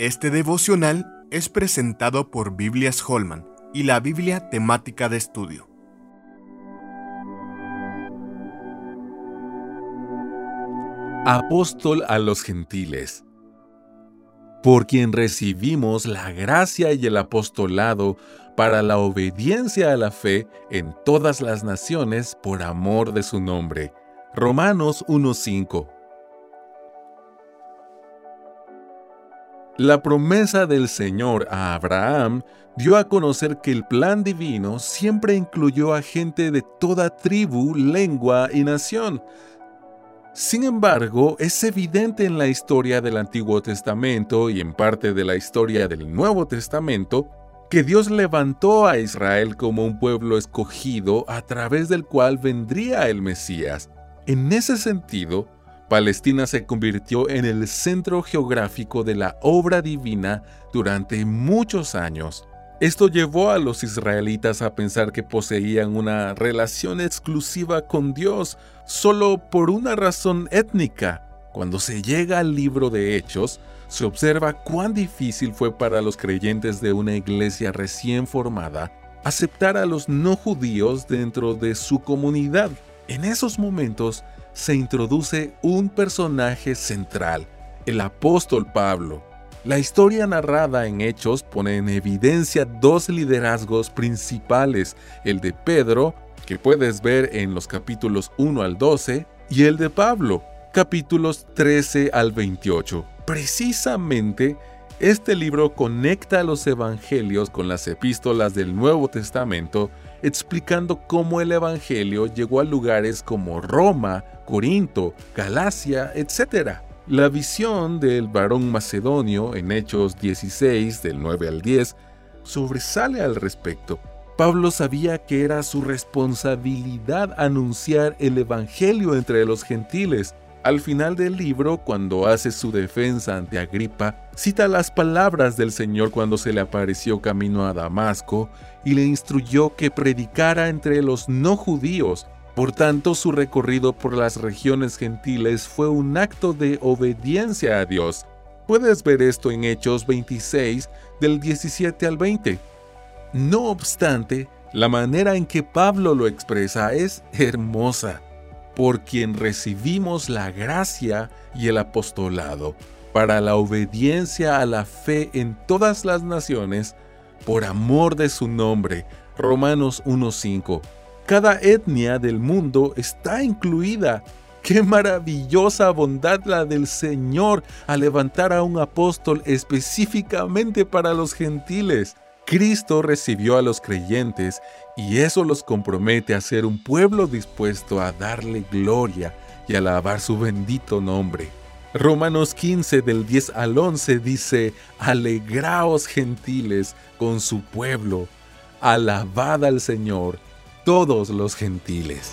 Este devocional es presentado por Biblias Holman y la Biblia temática de estudio. Apóstol a los gentiles. Por quien recibimos la gracia y el apostolado para la obediencia a la fe en todas las naciones por amor de su nombre. Romanos 1.5 La promesa del Señor a Abraham dio a conocer que el plan divino siempre incluyó a gente de toda tribu, lengua y nación. Sin embargo, es evidente en la historia del Antiguo Testamento y en parte de la historia del Nuevo Testamento que Dios levantó a Israel como un pueblo escogido a través del cual vendría el Mesías. En ese sentido, Palestina se convirtió en el centro geográfico de la obra divina durante muchos años. Esto llevó a los israelitas a pensar que poseían una relación exclusiva con Dios solo por una razón étnica. Cuando se llega al libro de Hechos, se observa cuán difícil fue para los creyentes de una iglesia recién formada aceptar a los no judíos dentro de su comunidad. En esos momentos, se introduce un personaje central, el apóstol Pablo. La historia narrada en Hechos pone en evidencia dos liderazgos principales, el de Pedro, que puedes ver en los capítulos 1 al 12, y el de Pablo, capítulos 13 al 28. Precisamente, este libro conecta los evangelios con las epístolas del Nuevo Testamento explicando cómo el Evangelio llegó a lugares como Roma, Corinto, Galacia, etc. La visión del varón macedonio en Hechos 16 del 9 al 10 sobresale al respecto. Pablo sabía que era su responsabilidad anunciar el Evangelio entre los gentiles. Al final del libro, cuando hace su defensa ante Agripa, cita las palabras del Señor cuando se le apareció camino a Damasco y le instruyó que predicara entre los no judíos. Por tanto, su recorrido por las regiones gentiles fue un acto de obediencia a Dios. Puedes ver esto en Hechos 26 del 17 al 20. No obstante, la manera en que Pablo lo expresa es hermosa, por quien recibimos la gracia y el apostolado para la obediencia a la fe en todas las naciones, por amor de su nombre. Romanos 1.5. Cada etnia del mundo está incluida. Qué maravillosa bondad la del Señor al levantar a un apóstol específicamente para los gentiles. Cristo recibió a los creyentes y eso los compromete a ser un pueblo dispuesto a darle gloria y alabar su bendito nombre. Romanos 15 del 10 al 11 dice, Alegraos gentiles con su pueblo, alabad al Señor todos los gentiles.